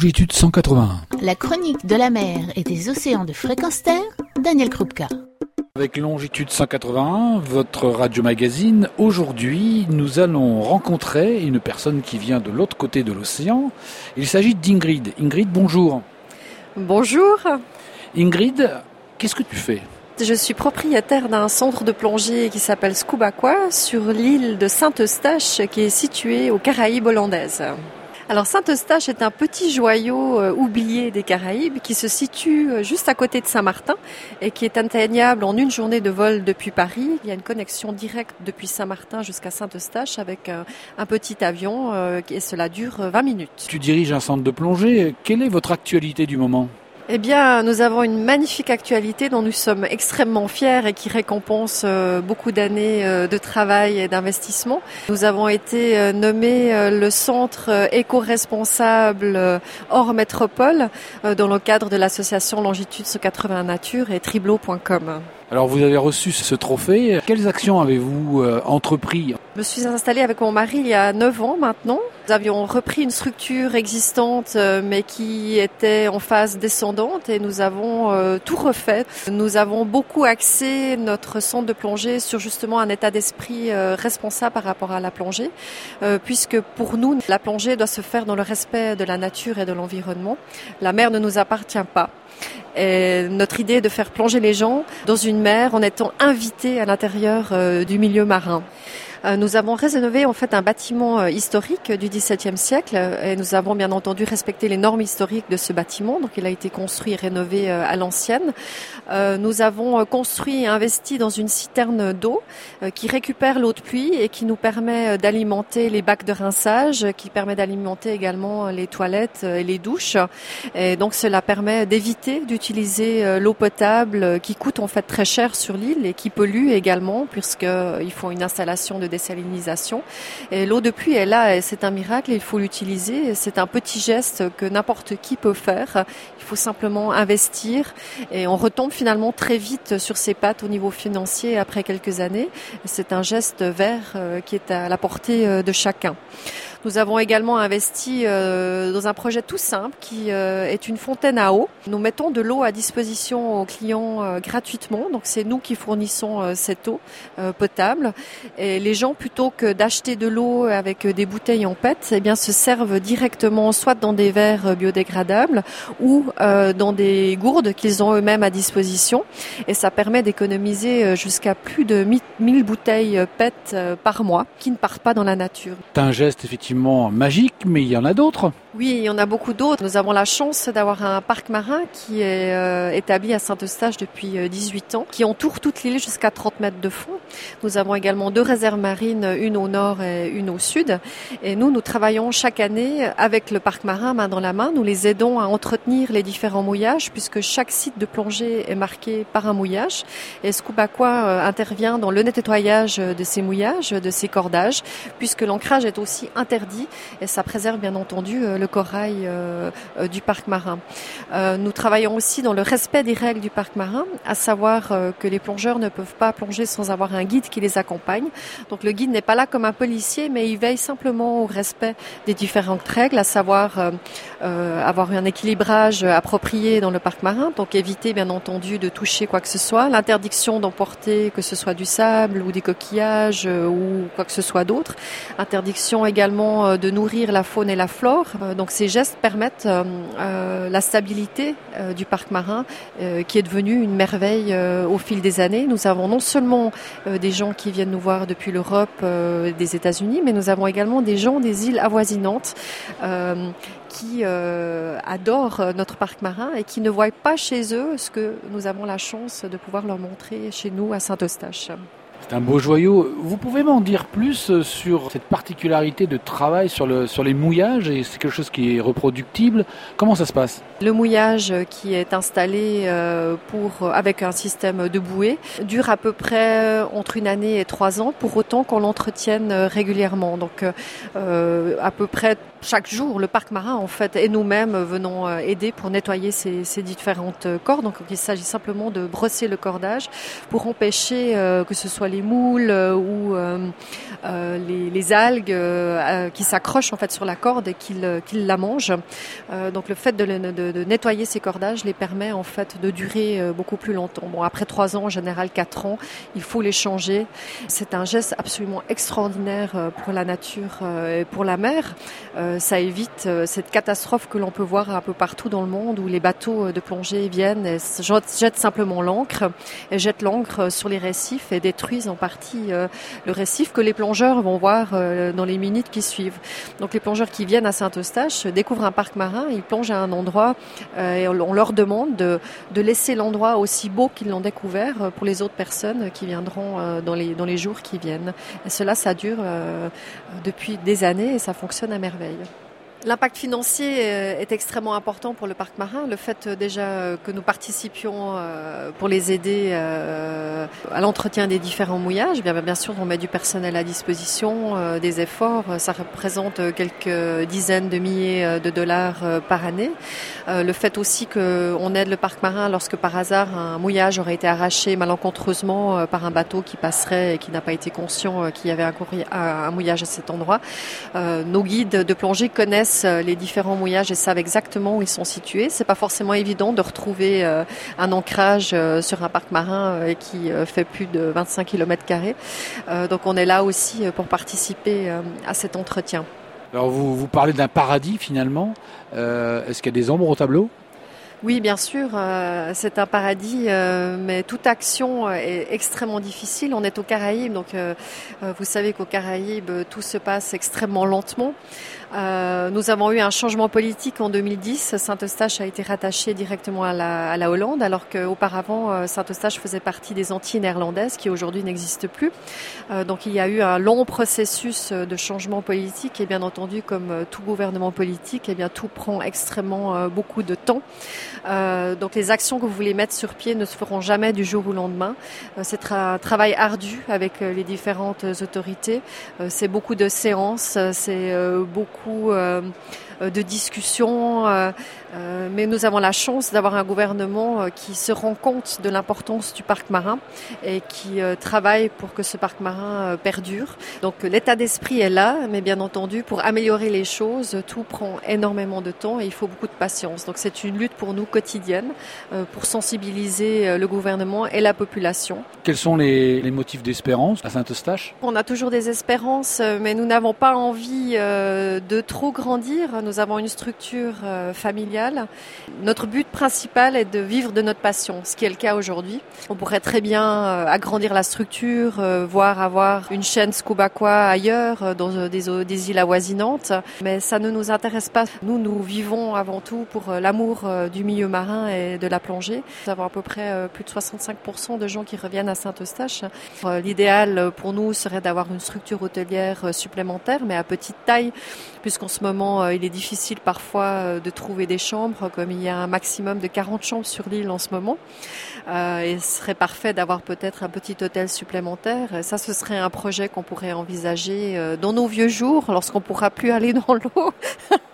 longitude 181. La chronique de la mer et des océans de fréquence terre, Daniel Krupka. Avec longitude 181, votre radio-magazine, aujourd'hui, nous allons rencontrer une personne qui vient de l'autre côté de l'océan. Il s'agit d'Ingrid. Ingrid, bonjour. Bonjour. Ingrid, qu'est-ce que tu fais? Je suis propriétaire d'un centre de plongée qui s'appelle Scubaqua sur l'île de Saint-Eustache qui est située aux Caraïbes hollandaises. Alors Saint-Eustache est un petit joyau euh, oublié des Caraïbes qui se situe euh, juste à côté de Saint-Martin et qui est atteignable en une journée de vol depuis Paris. Il y a une connexion directe depuis Saint-Martin jusqu'à Saint-Eustache avec un, un, petit avion euh, et cela dure 20 minutes. Tu diriges un centre de plongée. Quelle est votre actualité du moment? Eh bien, nous avons une magnifique actualité dont nous sommes extrêmement fiers et qui récompense euh, beaucoup d'années euh, de travail et d'investissement. Nous avons été euh, nommés le centre éco-responsable hors métropole dans le cadre de l'association Longitude 180 Nature et Triblo.com. Alors vous avez reçu ce trophée. Quelles actions avez-vous euh, entrepris Je me suis installée avec mon mari il y a 9 ans maintenant. Nous avions repris une structure existante euh, mais qui était en phase descendante et nous avons euh, tout refait. Nous avons beaucoup axé notre centre de plongée sur justement un état d'esprit responsable par rapport à la plongée puisque pour nous la plongée doit se faire dans le respect de la nature et de l'environnement. La mer ne nous appartient pas. Notre idée est de faire plonger les gens dans une mer en étant invités à l'intérieur euh, du milieu marin. Euh, nous avons rénové en fait un bâtiment euh, historique du XVIIe siècle et nous avons bien entendu respecté les normes historiques de ce bâtiment. Donc il a été construit et rénové à l'ancienne. Nous avons construit et investi dans une citerne d'eau qui récupère l'eau de pluie et qui nous permet d'alimenter les bacs de rinçage, qui permet d'alimenter également les toilettes et les douches. Et donc cela permet d'éviter d'utiliser l'eau potable qui coûte en fait très cher sur l'île et qui pollue également puisqu'il faut une installation de désalinisation. Et l'eau de pluie est là et c'est un miracle, il faut l'utiliser. C'est un petit geste que n'importe qui peut faire. Il faut simplement investir et on retombe finalement très vite sur ses pattes au niveau financier après quelques années. C'est un geste vert euh, qui est à la portée euh, de chacun. Nous avons également investi euh, dans un projet tout simple qui euh, est une fontaine à eau. Nous mettons de l'eau à disposition aux clients euh, gratuitement. Donc c'est nous qui fournissons cette eau potable. Et les gens, plutôt que d'acheter de l'eau avec des bouteilles en PET, eh bien se servent directement soit dans des verres biodégradables ou dans des gourdes qu'ils ont eux-mêmes à disposition. Et ça permet d'économiser jusqu'à plus de 1000 bouteilles PET par mois qui ne partent pas dans la nature. C'est un geste effectivement magique, mais il y en a d'autres. Oui, il y en a beaucoup d'autres. Nous avons la chance d'avoir un parc marin qui est euh, établi à Saint-Eustache depuis 18 euh, ans, qui entoure toute l'île jusqu'à 30 mètres de fond. Nous avons également deux réserves marines, une au nord et une au sud. Et nous, nous travaillons chaque année avec le parc marin main dans la main. Nous les aidons à entretenir les différents mouillages, puisque chaque site de plongée est marqué par un mouillage. Et Scubaqua euh, intervient dans le nettoyage de ces mouillages, de ces cordages, puisque l'ancrage est aussi interdit et ça préserve bien entendu euh, le corail euh, du parc marin. nous travaillons aussi dans le respect des règles du parc marin, à savoir que les plongeurs ne peuvent pas plonger sans avoir un guide qui les accompagne. Donc le guide n'est pas là comme un policier, mais il veille simplement au respect des différentes règles, à savoir avoir un équilibrage approprié dans le parc marin, donc éviter bien entendu de toucher quoi que ce soit, l'interdiction d'emporter que ce soit du sable ou des coquillages ou quoi que ce soit d'autre, interdiction également euh, de nourrir la faune et la flore. Euh, donc ces gestes permettent euh, la stabilité du parc marin qui est devenu une merveille au fil des années. Nous avons non seulement des gens qui viennent nous voir depuis l'Europe, des États-Unis, mais nous avons également des gens des îles avoisinantes qui adorent notre parc marin et qui ne voient pas chez eux ce que nous avons la chance de pouvoir leur montrer chez nous à Saint-Eustache. C'est un beau joyau. Vous pouvez m'en dire plus euh, sur cette particularité de travail sur, le, sur les mouillages et c'est quelque chose qui est reproductible. Comment ça se passe? Le mouillage qui est installé euh, pour, avec un système de bouée dure à peu près entre une année et trois ans pour autant qu'on l'entretienne régulièrement. Donc à peu près chaque jour, le parc marin en fait et nous-mêmes venons aider pour nettoyer ces, ces différentes cordes. Donc il s'agit simplement de brosser le cordage pour empêcher que ce soit les moules euh, ou euh, les, algues qui s'accrochent en fait sur la corde et qu'ils la mangent. donc le fait de, de, nettoyer ces cordages les permet en fait de durer beaucoup plus longtemps. Bon, après trois ans, en général quatre ans, il faut les changer. C'est un geste absolument extraordinaire pour la nature et pour la mer. Ça évite cette catastrophe que l'on peut voir un peu partout dans le monde où les bateaux de plongée viennent et jettent simplement l'ancre et jettent l'ancre sur les récifs et détruisent en partie euh, le récif que les plongeurs vont voir euh, dans les minutes qui suivent. Donc les plongeurs qui viennent à Saint-Eustache découvrent un parc marin, ils plongent à un endroit euh, et on leur demande de, de laisser l'endroit aussi beau qu'ils l'ont découvert pour les autres personnes qui viendront dans les, dans les jours qui viennent. Et cela, ça dure depuis des années et ça fonctionne à merveille. L'impact financier euh, est extrêmement important pour le parc marin. Le fait euh, déjà euh, que nous participions pour les aider à l'entretien des différents mouillages, bien, sûr on met du personnel à disposition, des efforts, ça représente quelques dizaines de milliers de dollars par année. Le fait aussi qu'on aide le parc marin lorsque par hasard un mouillage aurait été arraché malencontreusement par un bateau qui passerait et qui n'a pas été conscient qu'il y avait un mouillage à cet endroit. Nos guides de plongée connaissent euh, les différents mouillages et savent exactement où ils sont situés. C'est pas forcément évident de retrouver euh, un ancrage euh, sur un parc marin qui fait plus de 25 km carrés. Donc on est là aussi pour participer à cet entretien. Alors vous, vous parlez d'un paradis finalement. Est-ce qu'il y a des ombres au tableau? Oui, bien sûr, c'est un paradis, mais toute action est extrêmement difficile. On est aux Caraïbes, donc vous savez qu'aux Caraïbes, tout se passe extrêmement lentement. Euh, nous avons eu un changement politique en 2010. Saint-Eustache a été rattaché directement à la, à la Hollande, alors qu'auparavant, euh, Saint-Eustache faisait partie des Antilles néerlandaises, qui aujourd'hui n'existent plus. Euh, donc il y a eu un long processus de changement politique, et bien entendu, comme tout gouvernement politique, eh bien tout prend extrêmement beaucoup de temps. donc les actions que vous voulez mettre sur pied ne se feront jamais du jour au lendemain. C'est un travail ardu avec les différentes autorités. C'est beaucoup de séances, c'est beaucoup beaucoup euh, euh, de discussions, euh, mais nous avons la chance d'avoir un gouvernement qui se rend compte de l'importance du parc marin et qui travaille pour que ce parc marin perdure. Donc l'état d'esprit est là, mais bien entendu, pour améliorer les choses, tout prend énormément de temps et il faut beaucoup de patience. Donc c'est une lutte pour nous quotidienne pour sensibiliser le gouvernement et la population. Quels sont les, les motifs d'espérance à Saint-Eustache? On a toujours des espérances, mais nous n'avons pas envie de trop grandir. Nous avons une structure euh, familiale. Notre but principal est de vivre de notre passion, ce qui est le cas aujourd'hui. On pourrait très bien euh, agrandir la structure, euh, voire avoir une chaîne Scuba ailleurs, dans des, des îles avoisinantes, mais ça ne nous intéresse pas. Nous, nous vivons avant tout pour l'amour du milieu marin et de la plongée. Nous avons à peu près plus de 65% de gens qui reviennent à Saint-Eustache. L'idéal pour nous serait d'avoir une structure hôtelière supplémentaire, mais à petite taille, puisqu'en ce moment, euh, il est difficile parfois euh, de trouver des chambres, comme il y a un maximum de 40 chambres sur l'île en ce moment. Euh, et ce serait parfait d'avoir peut-être un petit hôtel supplémentaire. Ça, ce serait un projet qu'on pourrait envisager dans nos vieux jours, lorsqu'on pourra plus aller dans l'eau.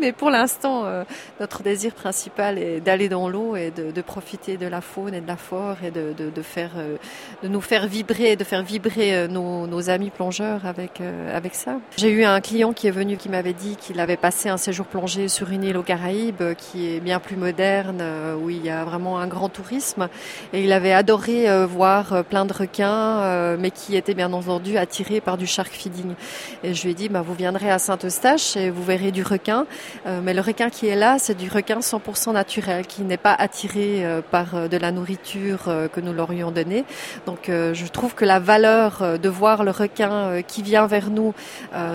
Mais pour l'instant, euh, notre désir principal est d'aller dans l'eau et de, profiter de la faune et de la flore et de, faire, euh, de nous faire vibrer, de faire vibrer euh, nos, nos amis plongeurs avec avec ça. J'ai eu un client qui est venu qui m'avait dit qu'il avait passé un séjour plongé sur une île aux Caraïbes qui est bien plus moderne, où il y a vraiment un grand tourisme, et il avait adoré voir plein de requins, mais qui étaient bien entendu attirés par du shark feeding. Et je lui ai dit, bah, vous viendrez à Saint-Eustache et vous verrez du requin euh, mais le requin qui est là, c'est du requin 100% naturel, qui n'est pas attiré euh, par euh, de la nourriture que nous l'aurions donnée. Donc je trouve que la valeur de voir le requin qui vient vers nous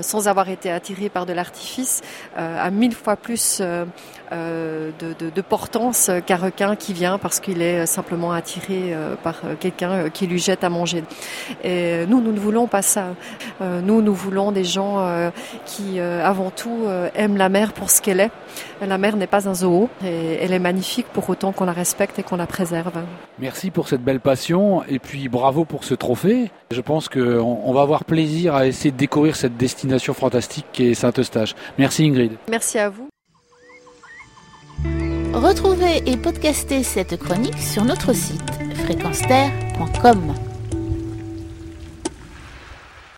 sans avoir été attiré par de l'artifice a mille fois plus de, de, portance qu'un requin qui vient parce qu'il est simplement attiré par quelqu'un qui lui jette à manger. Et nous, nous ne voulons pas ça. Nous, nous voulons des gens qui, avant tout, aiment la mer pour ce qu'elle est. La mer n'est pas un zoo et elle est magnifique pour autant qu'on la respecte et qu'on la préserve. Merci pour cette belle passion et puis bravo pour ce trophée. Je pense qu'on on va avoir plaisir à essayer de découvrir cette destination fantastique qui est Saint-Eustache. Merci Ingrid. Merci à vous. Retrouvez et podcastez cette chronique sur notre site fréquenceterre.com.